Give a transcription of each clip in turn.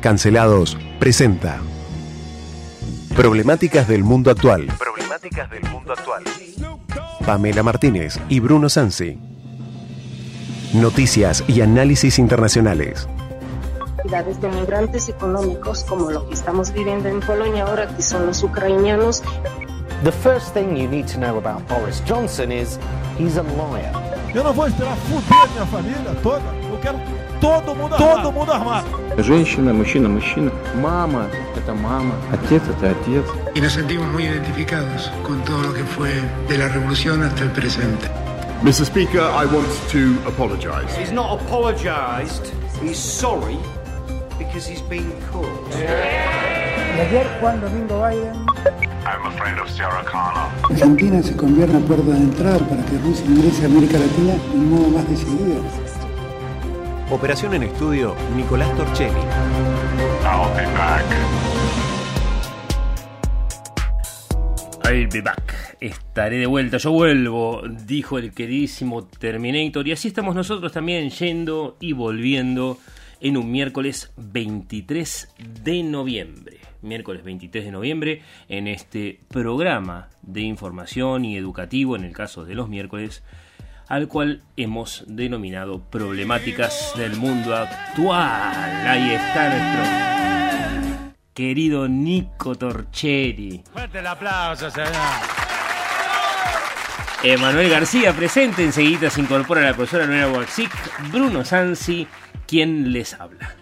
Cancelados presenta Problemáticas del mundo actual. Problemáticas del mundo actual. Pamela Martínez y Bruno Sansi. Noticias y análisis internacionales. de migrantes económicos como lo que estamos viviendo en Polonia ahora, que son los ucranianos. The first thing you need to know about Boris Johnson is he's a liar. Eu não vou esperar fuder minha família toda. Eu quero todo mundo armado. Todo mundo armado. Женщина, мужчина, мужчина. Мама – это мама. Отец – это отец. Y nos sentimos muy identificados con todo lo que fue de la revolución hasta el presente. Mr. Speaker, I want to apologize. He's not apologized. He's sorry because he's been caught. Y ayer Juan Domingo Biden I'm a friend of Sarah Connor. Argentina se convierte en puerta de entrada para que Rusia ingrese a América Latina de un modo más decidido. Operación en estudio, Nicolás Torchelli. I'll be back. I'll be back. Estaré de vuelta, yo vuelvo, dijo el queridísimo Terminator. Y así estamos nosotros también yendo y volviendo en un miércoles 23 de noviembre. Miércoles 23 de noviembre en este programa de información y educativo, en el caso de los miércoles, al cual hemos denominado Problemáticas del Mundo Actual. Ahí está nuestro querido Nico Torcheri. Fuerte el aplauso, señor. Emanuel García presente, enseguida se incorpora la profesora Noela Waxic, Bruno Sansi, quien les habla.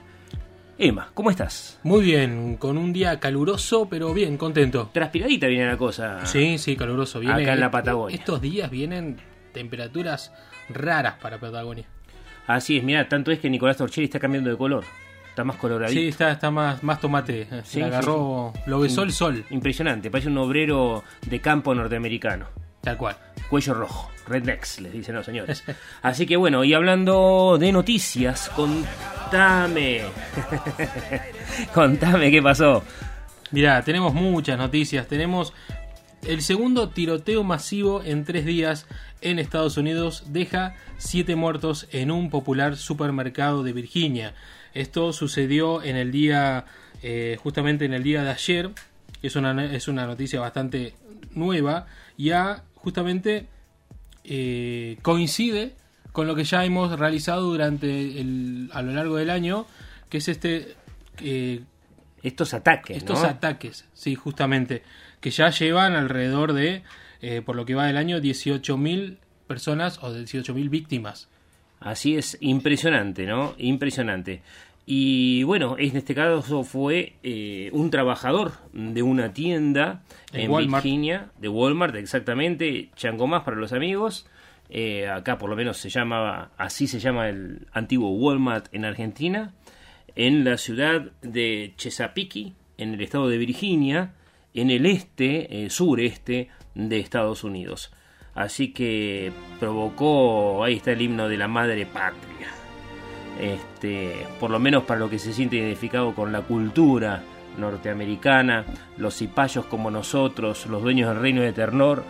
Emma, ¿cómo estás? Muy bien, con un día caluroso, pero bien, contento. Transpiradita viene la cosa. Sí, sí, caluroso. Viene, Acá en la Patagonia. Estos días vienen temperaturas raras para Patagonia. Así es, mira, tanto es que Nicolás Torcheri está cambiando de color. Está más coloradito. Sí, está, está más, más tomate. Se Sí, agarró, lo besó el sol, Impresionante, parece un obrero de campo norteamericano. tal cual. Cuello rojo, rednecks, les dicen los señores. Así que bueno, y hablando de noticias, contame. contame qué pasó. Mirá, tenemos muchas noticias. Tenemos el segundo tiroteo masivo en tres días en Estados Unidos deja siete muertos en un popular supermercado de Virginia. Esto sucedió en el día, eh, justamente en el día de ayer. Es una, es una noticia bastante nueva. Ya justamente eh, coincide con lo que ya hemos realizado durante el, a lo largo del año, que es este eh, Estos ataques, estos ¿no? ataques, sí, justamente, que ya llevan alrededor de, eh, por lo que va del año, 18.000 personas o 18.000 víctimas. Así es, impresionante, ¿no? Impresionante. Y bueno, en este caso fue eh, un trabajador de una tienda En en Walmart. Virginia, de Walmart, exactamente, Changomás para los amigos. Eh, acá por lo menos se llama, así se llama el antiguo Walmart en Argentina, en la ciudad de Chesapeake, en el estado de Virginia, en el este, eh, sureste de Estados Unidos. Así que provocó, ahí está el himno de la madre patria este, por lo menos para lo que se siente identificado con la cultura norteamericana, los cipayos como nosotros, los dueños del reino de Ternor,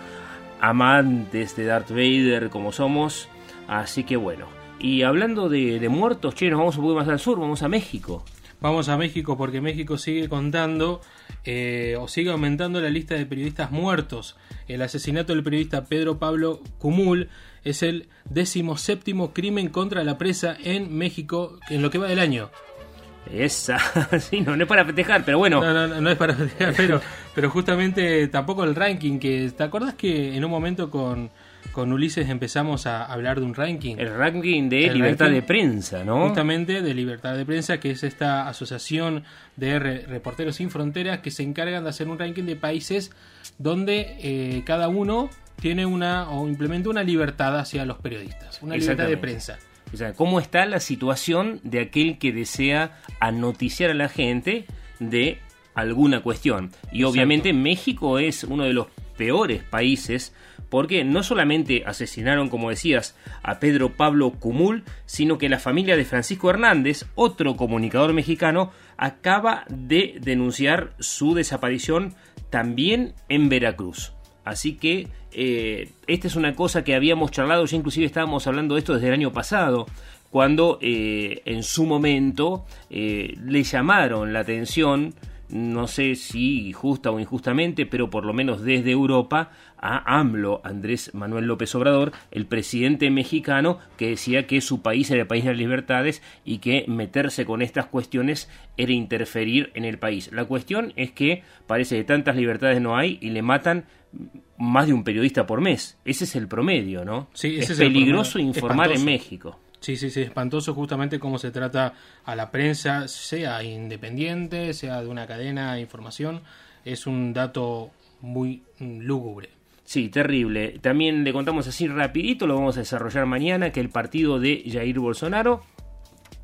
amantes de Darth Vader como somos, así que bueno. Y hablando de, de muertos, che, nos vamos un poco más al sur, vamos a México. Vamos a México porque México sigue contando eh, o sigue aumentando la lista de periodistas muertos. El asesinato del periodista Pedro Pablo Cumul es el decimoséptimo crimen contra la presa en México en lo que va del año. Esa, sí, no, no es para festejar, pero bueno. No, no, no, no es para festejar, pero, pero justamente tampoco el ranking que... ¿Te acordás que en un momento con, con Ulises empezamos a hablar de un ranking? El ranking de El libertad ranking de prensa, ¿no? Justamente de Libertad de Prensa, que es esta asociación de re- Reporteros Sin Fronteras que se encargan de hacer un ranking de países donde eh, cada uno tiene una o implementa una libertad hacia los periodistas, una libertad de prensa. O sea, ¿cómo está la situación de aquel que desea anoticiar a la gente de alguna cuestión? Y obviamente México es uno de los peores países porque no solamente asesinaron, como decías, a Pedro Pablo Cumul, sino que la familia de Francisco Hernández, otro comunicador mexicano, acaba de denunciar su desaparición también en Veracruz. Así que eh, esta es una cosa que habíamos charlado, ya inclusive estábamos hablando de esto desde el año pasado, cuando eh, en su momento eh, le llamaron la atención no sé si justa o injustamente, pero por lo menos desde Europa, a AMLO, Andrés Manuel López Obrador, el presidente mexicano, que decía que su país era el país de las libertades y que meterse con estas cuestiones era interferir en el país. La cuestión es que parece que tantas libertades no hay y le matan más de un periodista por mes. Ese es el promedio, ¿no? Sí, ese es, es peligroso informar espantoso. en México. Sí, sí, sí, espantoso justamente cómo se trata a la prensa, sea independiente, sea de una cadena de información. Es un dato muy lúgubre. Sí, terrible. También le contamos así rapidito, lo vamos a desarrollar mañana, que el partido de Jair Bolsonaro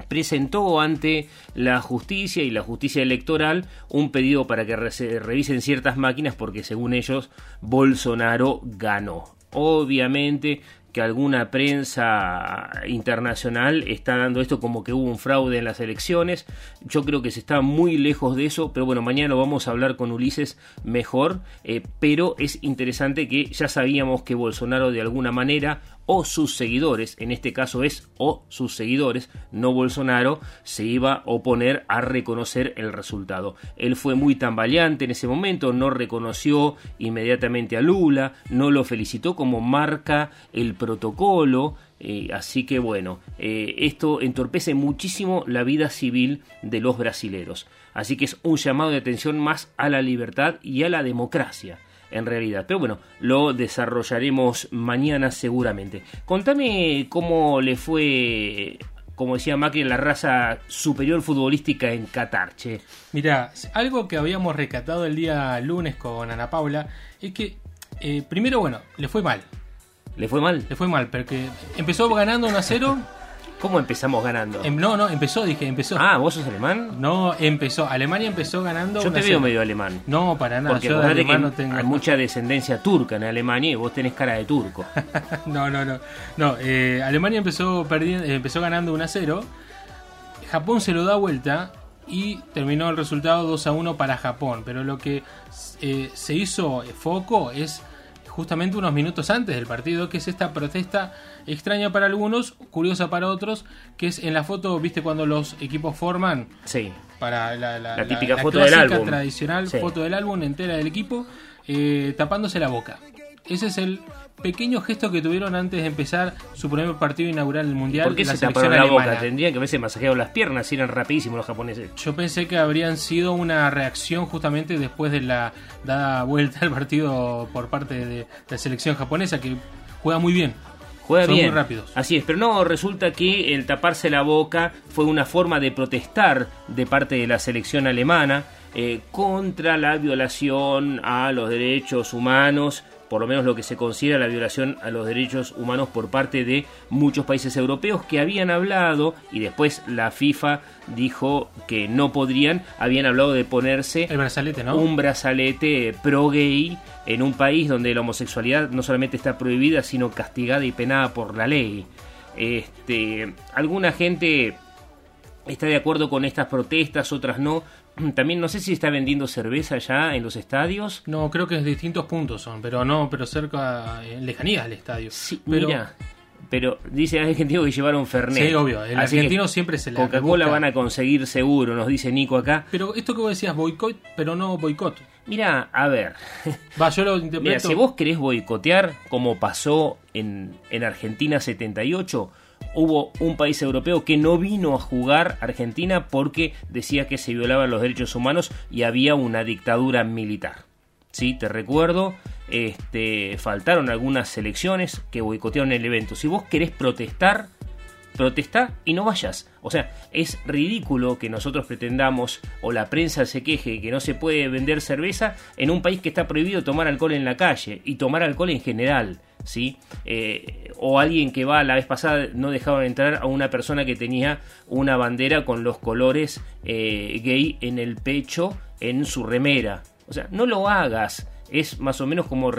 presentó ante la justicia y la justicia electoral un pedido para que se revisen ciertas máquinas porque según ellos Bolsonaro ganó. Obviamente que alguna prensa internacional está dando esto como que hubo un fraude en las elecciones. Yo creo que se está muy lejos de eso, pero bueno, mañana vamos a hablar con Ulises mejor. Eh, pero es interesante que ya sabíamos que Bolsonaro de alguna manera o sus seguidores, en este caso es o sus seguidores, no Bolsonaro, se iba a oponer a reconocer el resultado. Él fue muy tambaleante en ese momento, no reconoció inmediatamente a Lula, no lo felicitó como marca el protocolo, eh, así que bueno, eh, esto entorpece muchísimo la vida civil de los brasileros. Así que es un llamado de atención más a la libertad y a la democracia en realidad. Pero bueno, lo desarrollaremos mañana seguramente. Contame cómo le fue, como decía Macri, en la raza superior futbolística en Qatar, che. Mira, algo que habíamos recatado el día lunes con Ana Paula es que, eh, primero, bueno, le fue mal. ¿Le fue mal? Le fue mal, porque empezó ganando 1 a 0. ¿Cómo empezamos ganando? Em, no, no, empezó, dije, empezó. Ah, ¿vos sos alemán? No, empezó. Alemania empezó ganando. Yo te veo medio alemán. No, para nada. Porque yo de que alemán no tengo. hay mucha descendencia turca en Alemania y vos tenés cara de turco. no, no, no. No, eh, Alemania empezó, perdiendo, eh, empezó ganando 1 a 0. Japón se lo da vuelta y terminó el resultado 2 a 1 para Japón. Pero lo que eh, se hizo foco es justamente unos minutos antes del partido, que es esta protesta extraña para algunos, curiosa para otros, que es en la foto, viste, cuando los equipos forman. Sí. Para la, la, la típica la, foto del álbum. tradicional Sí. foto del álbum entera del equipo, eh, tapándose la boca. Ese es el pequeño gesto que tuvieron antes de empezar su primer partido inaugural del Mundial. ¿Por qué la se taparon la boca? Tendrían que haberse masajeado las piernas y eran rapidísimos los japoneses. Yo pensé que habrían sido una reacción justamente después de la dada vuelta al partido por parte de la selección japonesa, que juega muy bien. Juega Son bien. muy rápidos. Así es, pero no, resulta que el taparse la boca fue una forma de protestar de parte de la selección alemana eh, contra la violación a los derechos humanos, por lo menos lo que se considera la violación a los derechos humanos por parte de muchos países europeos que habían hablado, y después la FIFA dijo que no podrían, habían hablado de ponerse El brazalete, ¿no? un brazalete pro gay en un país donde la homosexualidad no solamente está prohibida, sino castigada y penada por la ley. Este, alguna gente está de acuerdo con estas protestas, otras no. También no sé si está vendiendo cerveza ya en los estadios. No, creo que es distintos puntos son, pero no, pero cerca, en lejanías del estadio. Sí, pero, mira. Pero dice el argentino que llevaron Fernet. Sí, obvio, el Así argentino siempre se la Coca-Cola van a conseguir seguro, nos dice Nico acá. Pero esto que vos decías, boicot, pero no boicot. Mira, a ver. Va, yo lo interpreto. Mira, si vos querés boicotear, como pasó en, en Argentina 78, hubo un país europeo que no vino a jugar Argentina porque decía que se violaban los derechos humanos y había una dictadura militar. Sí, te recuerdo, este, faltaron algunas selecciones que boicotearon el evento. Si vos querés protestar, protesta y no vayas. O sea, es ridículo que nosotros pretendamos o la prensa se queje que no se puede vender cerveza en un país que está prohibido tomar alcohol en la calle y tomar alcohol en general. ¿Sí? Eh, o alguien que va la vez pasada no dejaban entrar a una persona que tenía una bandera con los colores eh, gay en el pecho en su remera. O sea, no lo hagas. Es más o menos como...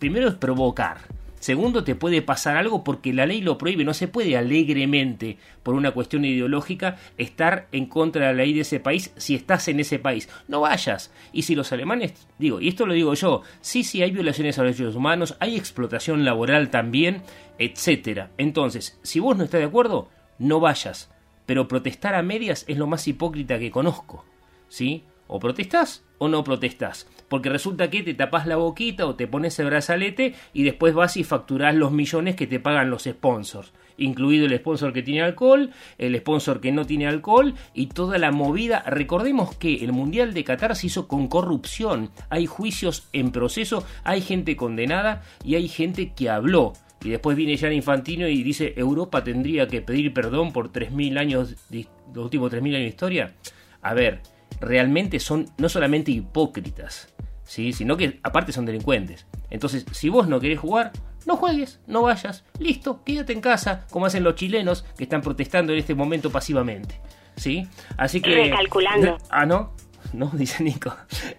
Primero es provocar. Segundo, te puede pasar algo porque la ley lo prohíbe. No se puede alegremente, por una cuestión ideológica, estar en contra de la ley de ese país si estás en ese país. No vayas. Y si los alemanes, digo, y esto lo digo yo, sí, sí, hay violaciones a los derechos humanos, hay explotación laboral también, etcétera. Entonces, si vos no estás de acuerdo, no vayas. Pero protestar a medias es lo más hipócrita que conozco. ¿Sí? O protestás o no protestás. Porque resulta que te tapas la boquita o te pones el brazalete y después vas y facturás los millones que te pagan los sponsors. Incluido el sponsor que tiene alcohol, el sponsor que no tiene alcohol y toda la movida. Recordemos que el Mundial de Qatar se hizo con corrupción. Hay juicios en proceso, hay gente condenada y hay gente que habló. Y después viene Jan Infantino y dice Europa tendría que pedir perdón por 3.000 años, los últimos 3.000 años de historia. A ver, realmente son no solamente hipócritas, ¿sí? sino que aparte son delincuentes. Entonces, si vos no querés jugar, no juegues, no vayas, listo, quédate en casa, como hacen los chilenos que están protestando en este momento pasivamente. ¿Sí? Así que. Calculando. Ah, no. ¿No? Dice Nico.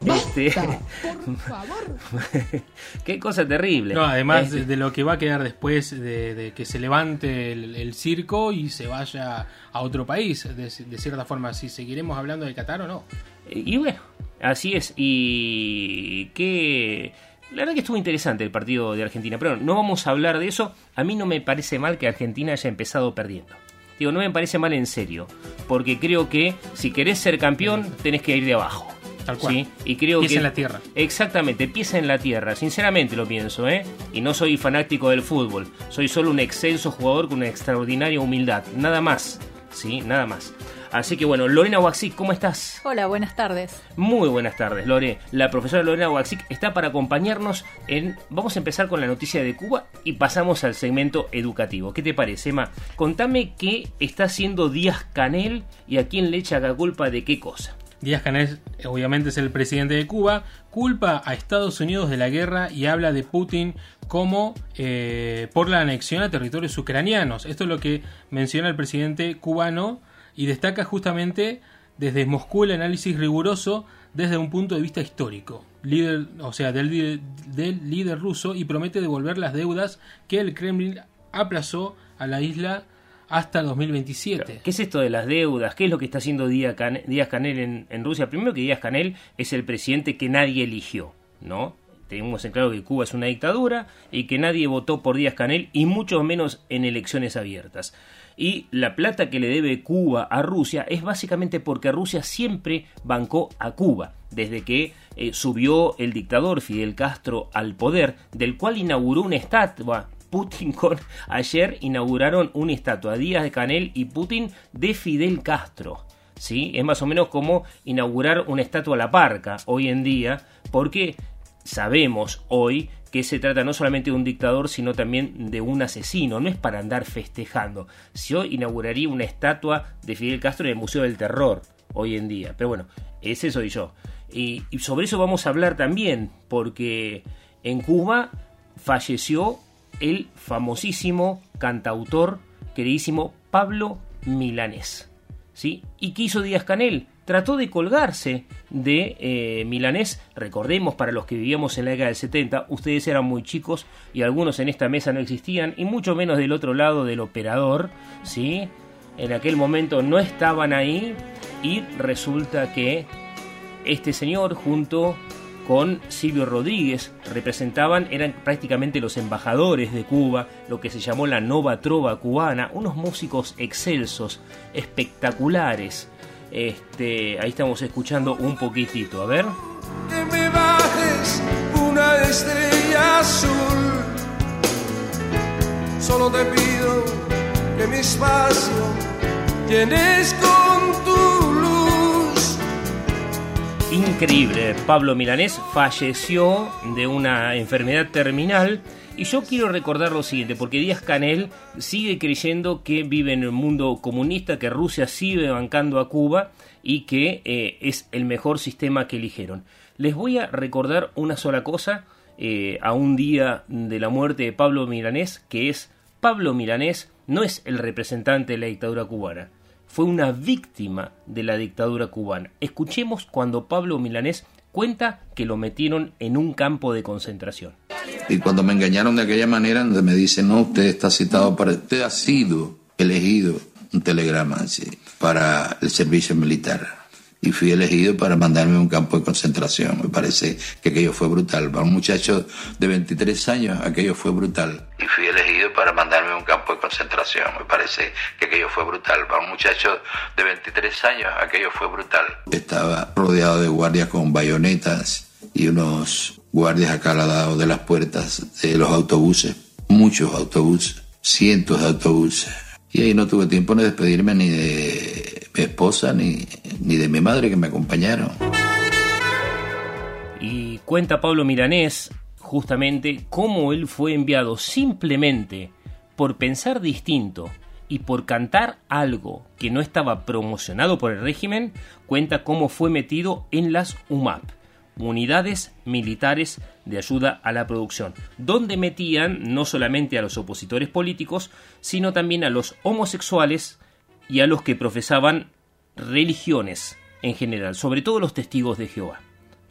Este, por favor. Qué cosa terrible. No, además Este, de, de lo que va a quedar después de, de que se levante el, el circo y se vaya a otro país, de, de cierta forma, si seguiremos hablando de Qatar o no. Y bueno, así es. Y que. La verdad que estuvo interesante el partido de Argentina, pero no vamos a hablar de eso. A mí no me parece mal que Argentina haya empezado perdiendo. Digo, no me parece mal en serio, porque creo que si querés ser campeón tenés que ir de abajo. Tal cual. ¿sí? Y creo Pies que en la tierra. Exactamente, pieza en la tierra. Sinceramente lo pienso, ¿eh? Y no soy fanático del fútbol. Soy solo un excelso jugador con una extraordinaria humildad. Nada más. ¿Sí? Nada más. Así que bueno, Lorena Waxic, ¿cómo estás? Hola, buenas tardes. Muy buenas tardes, Lore. La profesora Lorena Waxic está para acompañarnos en... Vamos a empezar con la noticia de Cuba y pasamos al segmento educativo. ¿Qué te parece, Emma? Contame qué está haciendo Díaz Canel y a quién le echa la culpa de qué cosa. Díaz Canel, obviamente, es el presidente de Cuba, culpa a Estados Unidos de la guerra y habla de Putin como eh, por la anexión a territorios ucranianos. Esto es lo que menciona el presidente cubano y destaca justamente desde Moscú el análisis riguroso desde un punto de vista histórico, líder, o sea, del, del líder ruso y promete devolver las deudas que el Kremlin aplazó a la isla hasta 2027. ¿Qué es esto de las deudas? ¿Qué es lo que está haciendo Díaz Canel en, en Rusia? Primero que Díaz Canel es el presidente que nadie eligió, ¿no? Tenemos en claro que Cuba es una dictadura y que nadie votó por Díaz Canel y mucho menos en elecciones abiertas. Y la plata que le debe Cuba a Rusia es básicamente porque Rusia siempre bancó a Cuba, desde que eh, subió el dictador Fidel Castro al poder, del cual inauguró una estatua Putin con ayer inauguraron una estatua Díaz de Canel y Putin de Fidel Castro. ¿Sí? Es más o menos como inaugurar una estatua a la parca hoy en día, porque sabemos hoy que se trata no solamente de un dictador, sino también de un asesino. No es para andar festejando. Yo inauguraría una estatua de Fidel Castro en el Museo del Terror hoy en día. Pero bueno, ese soy yo. Y, y sobre eso vamos a hablar también, porque en Cuba falleció el famosísimo cantautor, queridísimo Pablo Milanés. ¿Sí? ¿Y qué hizo Díaz Canel? Trató de colgarse de eh, Milanés. Recordemos, para los que vivíamos en la década del 70, ustedes eran muy chicos y algunos en esta mesa no existían, y mucho menos del otro lado del operador. ¿sí? En aquel momento no estaban ahí, y resulta que este señor, junto con Silvio Rodríguez, representaban, eran prácticamente los embajadores de Cuba, lo que se llamó la Nova Trova cubana, unos músicos excelsos, espectaculares. Este, ahí estamos escuchando un poquitito, a ver. que me bajes una estrella azul. Solo te pido que mi espacio llenes con tu luz. Increíble, Pablo Milanés falleció de una enfermedad terminal y yo quiero recordar lo siguiente, porque Díaz Canel sigue creyendo que vive en el mundo comunista, que Rusia sigue bancando a Cuba y que eh, es el mejor sistema que eligieron. Les voy a recordar una sola cosa eh, a un día de la muerte de Pablo Milanés, que es Pablo Milanés no es el representante de la dictadura cubana, fue una víctima de la dictadura cubana. Escuchemos cuando Pablo Milanés cuenta que lo metieron en un campo de concentración. Y cuando me engañaron de aquella manera, me dicen, no, usted está citado para, usted ha sido elegido, un telegrama sí, para el servicio militar. Y fui elegido para mandarme a un campo de concentración. Me parece que aquello fue brutal. Para un muchacho de 23 años, aquello fue brutal. Y fui elegido para mandarme a un campo de concentración. Me parece que aquello fue brutal. Para un muchacho de 23 años, aquello fue brutal. Estaba rodeado de guardias con bayonetas y unos guardias lado de las puertas de los autobuses. Muchos autobuses, cientos de autobuses. Y ahí no tuve tiempo de despedirme ni de mi esposa ni, ni de mi madre que me acompañaron. Y cuenta Pablo Milanés justamente cómo él fue enviado simplemente por pensar distinto y por cantar algo que no estaba promocionado por el régimen, cuenta cómo fue metido en las UMAP, unidades militares de ayuda a la producción, donde metían no solamente a los opositores políticos, sino también a los homosexuales y a los que profesaban religiones en general, sobre todo los testigos de Jehová.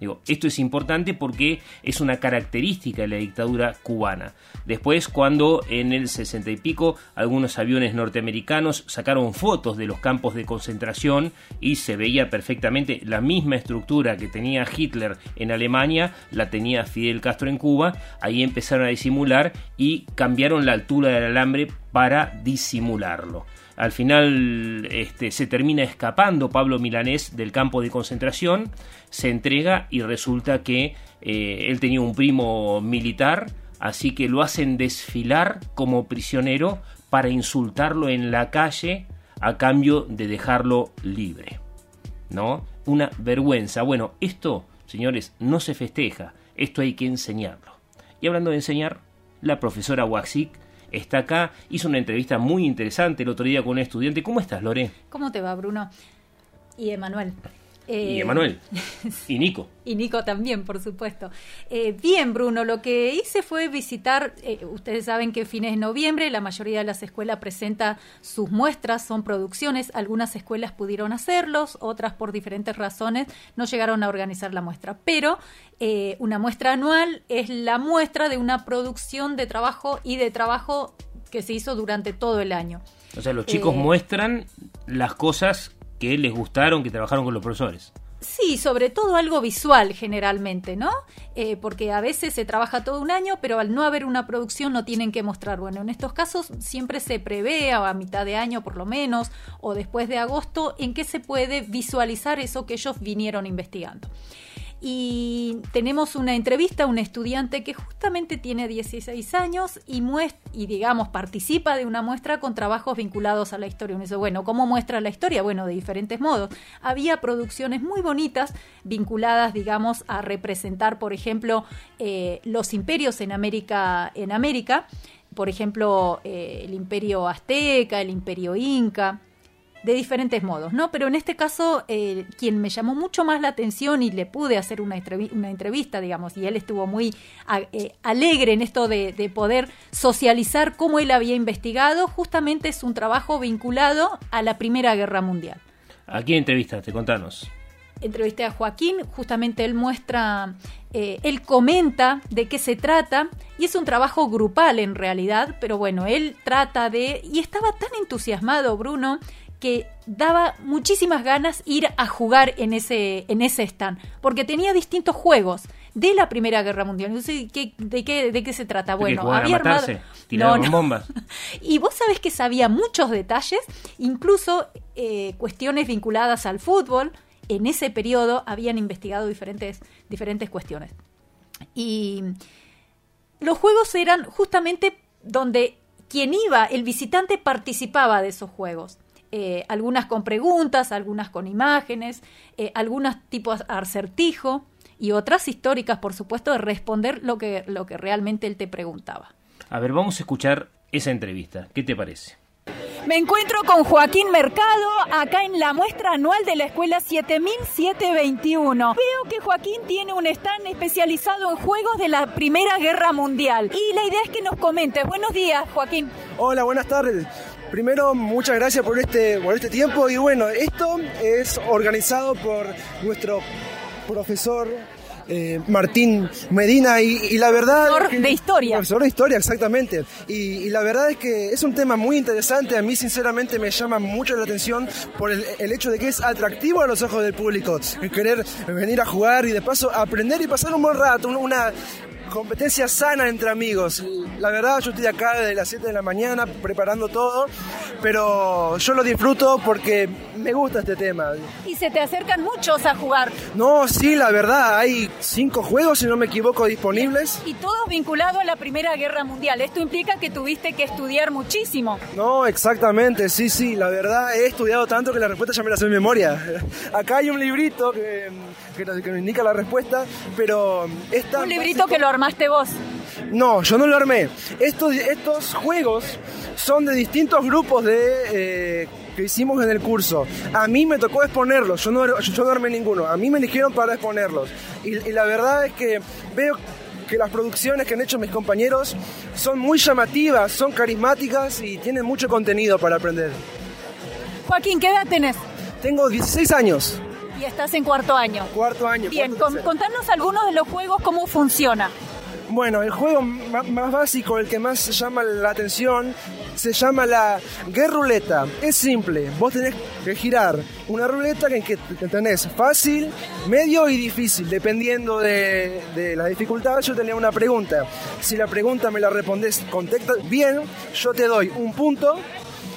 Digo, esto es importante porque es una característica de la dictadura cubana. Después, cuando en el 60 y pico algunos aviones norteamericanos sacaron fotos de los campos de concentración y se veía perfectamente la misma estructura que tenía Hitler en Alemania, la tenía Fidel Castro en Cuba, ahí empezaron a disimular y cambiaron la altura del alambre para disimularlo. Al final este, se termina escapando Pablo Milanés del campo de concentración, se entrega y resulta que eh, él tenía un primo militar, así que lo hacen desfilar como prisionero para insultarlo en la calle a cambio de dejarlo libre. ¿No? Una vergüenza. Bueno, esto, señores, no se festeja, esto hay que enseñarlo. Y hablando de enseñar, la profesora Waxic está acá, hizo una entrevista muy interesante el otro día con un estudiante. ¿Cómo estás, Lore? ¿Cómo te va, Bruno? Y Emanuel. Eh, y Emanuel. y Nico. Y Nico también, por supuesto. Eh, bien, Bruno, lo que hice fue visitar, eh, ustedes saben que fines de noviembre la mayoría de las escuelas presenta sus muestras, son producciones, algunas escuelas pudieron hacerlos, otras por diferentes razones no llegaron a organizar la muestra, pero una muestra anual es la muestra de una producción de trabajo y de trabajo que se hizo durante todo el año. O sea, los chicos muestran las cosas que les gustaron, que trabajaron con los profesores. Sí, sobre todo algo visual generalmente, ¿no? Eh, porque a veces se trabaja todo un año, pero al no haber una producción no tienen que mostrar. Bueno, en estos casos siempre se prevé a mitad de año por lo menos, o después de agosto, en qué se puede visualizar eso que ellos vinieron investigando y tenemos una entrevista a un estudiante que justamente tiene 16 años y, y digamos participa de una muestra con trabajos vinculados a la historia. Uno dice, bueno, ¿cómo muestra la historia? Bueno, de diferentes modos. Había producciones muy bonitas vinculadas, digamos, a representar, por ejemplo, eh, los imperios en América, en América. Por ejemplo, eh, el imperio azteca, el imperio inca, de diferentes modos, ¿no? Pero en este caso, eh, quien me llamó mucho más la atención y le pude hacer una, una entrevista, digamos, y él estuvo muy eh, alegre en esto de, poder socializar cómo él había investigado, justamente es un trabajo vinculado a la Primera Guerra Mundial. ¿A quién entrevistaste? Contanos. Entrevisté a Joaquín, justamente él muestra, eh, él comenta de qué se trata, y es un trabajo grupal en realidad, pero bueno, él trata de, y estaba tan entusiasmado Bruno, que daba muchísimas ganas ir a jugar en ese, en ese stand, porque tenía distintos juegos de la Primera Guerra Mundial. ¿qué, de, qué, de qué se trata. Bueno, había armado... bombas. y vos sabés que sabía muchos detalles, incluso eh, cuestiones vinculadas al fútbol. En ese periodo habían investigado diferentes, diferentes cuestiones. Y los juegos eran justamente donde quien iba, el visitante participaba de esos juegos. Eh, algunas con preguntas, algunas con imágenes, eh, algunas tipos acertijo y otras históricas, por supuesto, de responder lo que, lo que realmente él te preguntaba. A ver, vamos a escuchar esa entrevista. ¿Qué te parece? Me encuentro con Joaquín Mercado acá en la muestra anual de la Escuela 7721. Veo que Joaquín tiene un stand especializado en juegos de la Primera Guerra Mundial. Y la idea es que nos comente. Buenos días, Joaquín. Hola, buenas tardes. Primero, muchas gracias por este, por este tiempo y bueno, esto es organizado por nuestro profesor eh, Martín Medina y, la verdad... Profesor de historia. Profesor de historia, exactamente. Y, la verdad es que es un tema muy interesante, a mí sinceramente me llama mucho la atención por el, el hecho de que es atractivo a los ojos del público, querer venir a jugar y de paso aprender y pasar un buen rato, una, competencia sana entre amigos. La verdad, yo estoy acá desde las 7 de la mañana preparando todo, pero yo lo disfruto porque me gusta este tema. Y se te acercan muchos a jugar. No, sí, la verdad, hay cinco juegos, si no me equivoco, disponibles. Y todos vinculados a la Primera Guerra Mundial. Esto implica que tuviste que estudiar muchísimo. No, exactamente, sí, sí, la verdad he estudiado tanto que la respuesta ya me la sé de memoria. Acá hay un librito que, que, nos indica la respuesta, pero... un librito que lo armaste vos. No, yo no lo armé. Estos, estos juegos son de distintos grupos de... Eh, que hicimos en el curso. A mí me tocó exponerlos, yo no, yo no armé ninguno, a mí me eligieron para exponerlos. Y, y la verdad es que veo que las producciones que han hecho mis compañeros son muy llamativas, son carismáticas y tienen mucho contenido para aprender. Joaquín, ¿qué edad tenés? Tengo 16 años. Y estás en cuarto año. Cuarto año. Bien, contanos algunos de los juegos, cómo funciona. Bueno, el juego más básico, el que más llama la atención, se llama la Guerruleta. Es simple, vos tenés que girar una ruleta en que tenés fácil, medio y difícil, dependiendo de, la dificultad. Yo tenía una pregunta. Si la pregunta me la respondes contexto bien, yo te doy un punto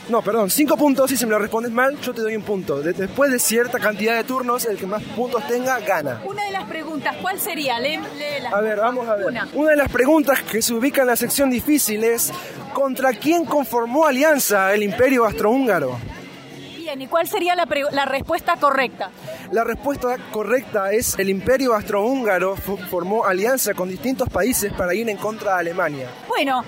no, perdón, cinco puntos y si me lo respondes mal, yo te doy un punto. después de cierta cantidad de turnos, el que más puntos tenga, gana. Una de las preguntas, ¿cuál sería? a ver, vamos a ver. Una. de las preguntas que se ubica en la sección difícil es, ¿contra quién conformó alianza el imperio astrohúngaro? Bien, ¿y cuál sería la, la respuesta correcta? La respuesta correcta es el imperio astrohúngaro formó alianza con distintos países para ir en contra de Alemania. Bueno,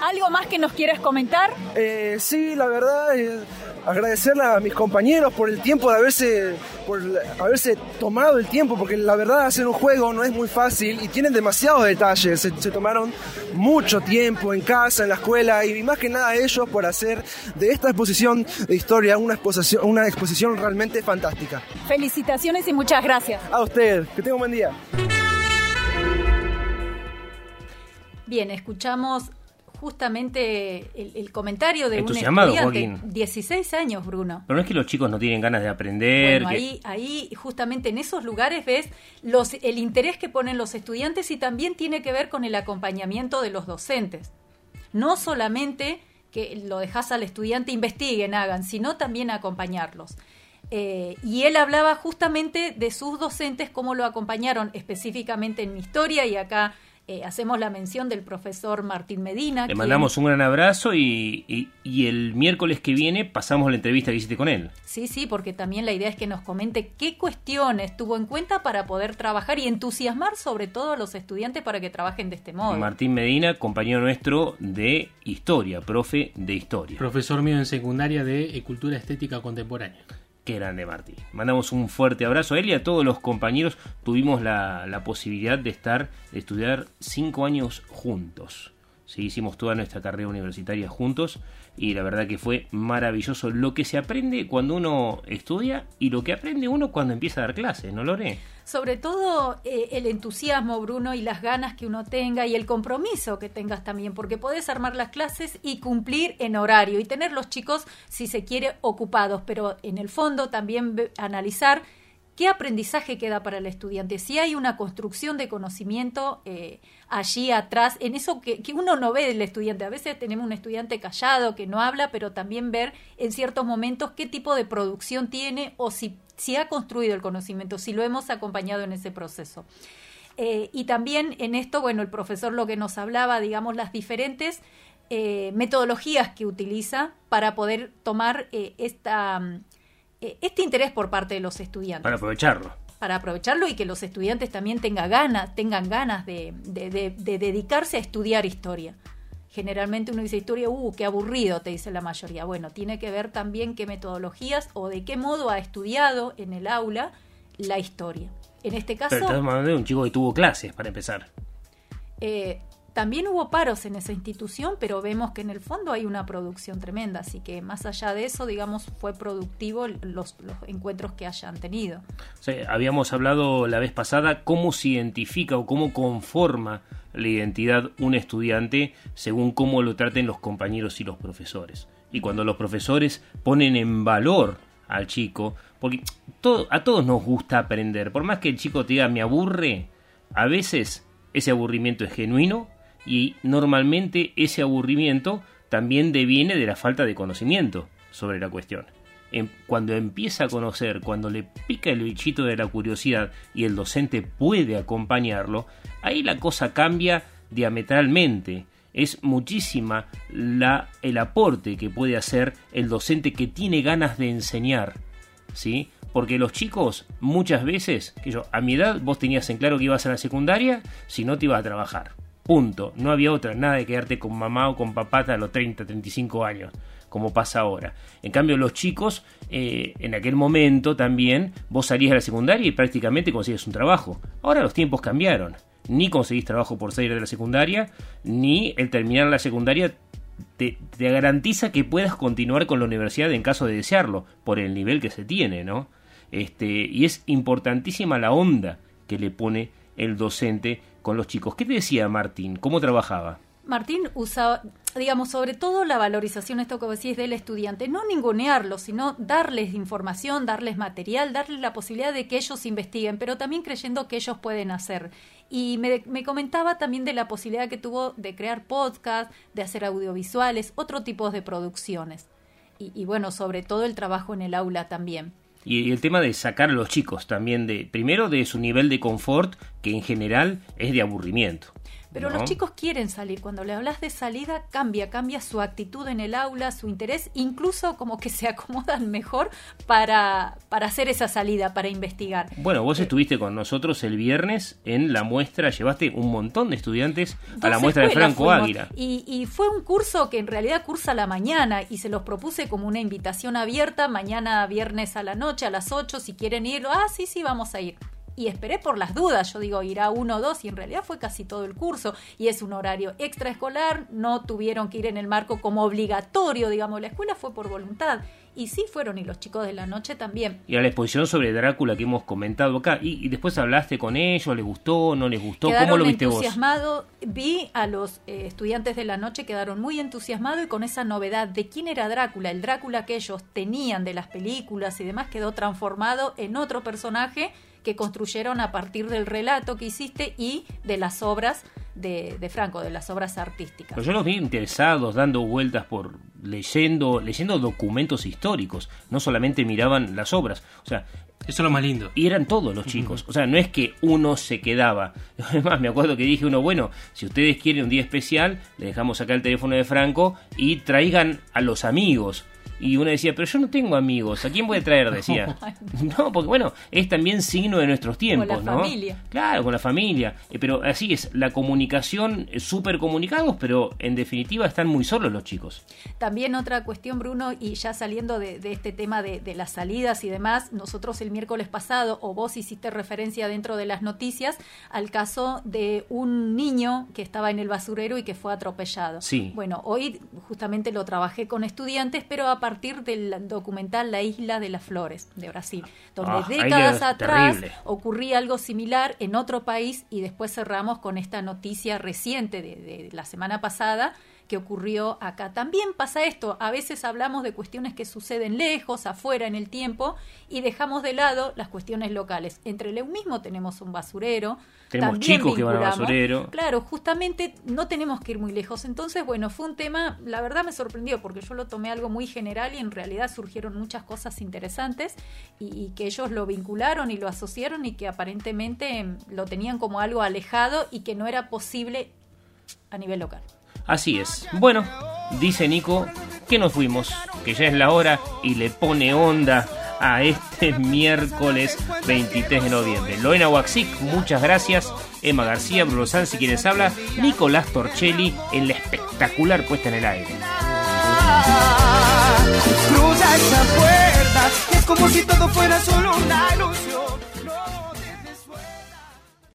¿Algo más que nos quieras comentar? Eh, sí, la verdad, es agradecerle a mis compañeros por el tiempo de haberse, por haberse tomado el tiempo, porque la verdad hacer un juego no es muy fácil y tienen demasiados detalles. Se, tomaron mucho tiempo en casa, en la escuela y más que nada ellos por hacer de esta exposición de historia una exposición, una exposición realmente fantástica. Felicitaciones y muchas gracias. A usted, que tenga un buen día. Bien, escuchamos justamente el, comentario de un estudiante. 16 años, Bruno. Pero no es que los chicos no tienen ganas de aprender. ahí, ahí, justamente en esos lugares ves los, el interés que ponen los estudiantes y también tiene que ver con el acompañamiento de los docentes. No solamente que lo dejas al estudiante investiguen, hagan, sino también acompañarlos. Eh, y él hablaba justamente de sus docentes, cómo lo acompañaron específicamente en mi historia y acá eh, hacemos la mención del profesor Martín Medina. Le mandamos un gran abrazo y, el miércoles que viene pasamos la entrevista que hiciste con él. Sí, sí, porque también la idea es que nos comente qué cuestiones tuvo en cuenta para poder trabajar y entusiasmar sobre todo a los estudiantes para que trabajen de este modo. Martín Medina, compañero nuestro de historia, profe de historia. Profesor mío en secundaria de Cultura Estética Contemporánea. Qué grande Martín. Mandamos un fuerte abrazo a él y a todos los compañeros. Tuvimos la, posibilidad de estar, de estudiar cinco años juntos. Sí, hicimos toda nuestra carrera universitaria juntos y la verdad que fue maravilloso lo que se aprende cuando uno estudia y lo que aprende uno cuando empieza a dar clases, ¿no, Lore? Sobre todo eh, el entusiasmo, Bruno, y las ganas que uno tenga y el compromiso que tengas también, porque podés armar las clases y cumplir en horario y tener los chicos, si se quiere, ocupados, pero en el fondo también analizar ¿Qué aprendizaje queda para el estudiante? Si hay una construcción de conocimiento eh, allí atrás, en eso que, uno no ve del estudiante. A veces tenemos un estudiante callado que no habla, pero también ver en ciertos momentos qué tipo de producción tiene o si, ha construido el conocimiento, si lo hemos acompañado en ese proceso. Eh, y también en esto, bueno, el profesor lo que nos hablaba, digamos, las diferentes eh, metodologías que utiliza para poder tomar esta este interés por parte de los estudiantes. Para aprovecharlo. Para aprovecharlo y que los estudiantes también tengan ganas, tengan ganas de, dedicarse a estudiar historia. Generalmente uno dice historia, uh, qué aburrido, te dice la mayoría. Bueno, tiene que ver también qué metodologías o de qué modo ha estudiado en el aula la historia. En este caso... Pero estamos hablando de un chico que tuvo clases, para empezar. Eh, también hubo paros en esa institución, pero vemos que en el fondo hay una producción tremenda, así que más allá de eso, digamos, fue productivo los, encuentros que hayan tenido. habíamos hablado la vez pasada cómo se identifica o cómo conforma la identidad un estudiante según cómo lo traten los compañeros y los profesores. Y cuando los profesores ponen en valor al chico, porque todo, a todos nos gusta aprender, por más que el chico te diga me aburre, a veces ese aburrimiento es genuino y normalmente ese aburrimiento también deviene de la falta de conocimiento sobre la cuestión. Em, cuando empieza a conocer, cuando le pica el bichito de la curiosidad y el docente puede acompañarlo, ahí la cosa cambia diametralmente. Es muchísima la, el aporte que puede hacer el docente que tiene ganas de enseñar. ¿sí? Porque los chicos, muchas veces, que yo, a mi edad vos tenías en claro que ibas a la secundaria, si no te ibas a trabajar. Punto. No había otra, nada de quedarte con mamá o con papá hasta los 30, 35 años, como pasa ahora. En cambio, los chicos, eh, en aquel momento también, vos salías de la secundaria y prácticamente conseguías un trabajo. Ahora los tiempos cambiaron. Ni conseguís trabajo por salir de la secundaria, ni el terminar la secundaria te, te, garantiza que puedas continuar con la universidad en caso de desearlo, por el nivel que se tiene, ¿no? Este, y es importantísima la onda que le pone el docente con los chicos. ¿Qué te decía Martín? ¿Cómo trabajaba? Martín usaba, digamos, sobre todo la valorización, esto que decís del estudiante, no ningunearlo, sino darles información, darles material, darles la posibilidad de que ellos investiguen, pero también creyendo que ellos pueden hacer. Y me, me comentaba también de la posibilidad que tuvo de crear podcast, de hacer audiovisuales, otro tipo de producciones. Y bueno, sobre todo el trabajo en el aula también. Y el tema de sacar a los chicos también de, primero de su nivel de confort, que en general es de aburrimiento. Pero ¿no? los chicos quieren salir. Cuando le hablas de salida, cambia, cambia su actitud en el aula, su interés, incluso como que se acomodan mejor para, para hacer esa salida, para investigar. Bueno, vos Eh, estuviste con nosotros el viernes en la muestra, llevaste un montón de estudiantes a la muestra de Franco fuimos. Águila. Y, y fue un curso que en realidad cursa a la mañana y se los propuse como una invitación abierta, mañana viernes a la noche, a las 8, si quieren ir, ah, sí, sí, vamos a ir. Y esperé por las dudas, yo digo, irá uno o dos, y en realidad fue casi todo el curso, y es un horario extraescolar, no tuvieron que ir en el marco como obligatorio, digamos, la escuela fue por voluntad, y sí fueron, y los chicos de la noche también. Y a la exposición sobre Drácula que hemos comentado acá. Y, y después hablaste con ellos, ¿les gustó, no les gustó? Quedaron ¿Cómo lo viste vos? entusiasmados. Vi a los eh, estudiantes de la noche, quedaron muy entusiasmados y con esa novedad de quién era Drácula. El Drácula que ellos tenían de las películas y demás quedó transformado en otro personaje que construyeron a partir del relato que hiciste y de las obras de, de Franco, de las obras artísticas. Pero yo los vi interesados, dando vueltas por leyendo, leyendo documentos históricos. No solamente miraban las obras. O sea, eso es lo más lindo. Y eran todos los chicos. O sea, no es que uno se quedaba. Además, me acuerdo que dije uno, bueno, si ustedes quieren un día especial, le dejamos acá el teléfono de Franco y traigan a los amigos. Y uno decía, pero yo no tengo amigos, ¿a quién voy a traer? Decía. No, porque bueno, es también signo de nuestros tiempos, Con la ¿no? familia. Claro, con la familia. Eh, Pero así es, la comunicación, eh, súper comunicados, pero en definitiva están muy solos los chicos. También otra cuestión, Bruno, y ya saliendo de, de este tema de, de, las salidas y demás, nosotros el miércoles pasado, o vos hiciste referencia dentro de las noticias, al caso de un niño que estaba en el basurero y que fue atropellado. Sí. Bueno, hoy justamente lo trabajé con estudiantes, pero a partir del documental La Isla de las Flores de Brasil, donde Ah, ahí décadas atrás terrible. ocurría algo similar en otro país y después cerramos con esta noticia reciente de, de la semana pasada que ocurrió acá. También pasa esto, a veces hablamos de cuestiones que suceden lejos, afuera en el tiempo, y dejamos de lado las cuestiones locales. Entre Leu mismo tenemos un basurero. Tenemos también chicos que van al basurero. Claro, justamente no tenemos que ir muy lejos. Entonces, bueno, fue un tema, la verdad me sorprendió, porque yo lo tomé algo muy general y en realidad surgieron muchas cosas interesantes y, y que ellos lo vincularon y lo asociaron y que aparentemente em, lo tenían como algo alejado y que no era posible a nivel local. Así es. Bueno, dice Nico que nos fuimos, que ya es la hora y le pone onda a este miércoles 23 de noviembre. Loena Waxic, muchas gracias. Emma García, Bruno Sanz, quienes habla, Nicolás Torchelli en la espectacular puesta en el aire. Cruza esa puerta, es como si todo fuera solo una.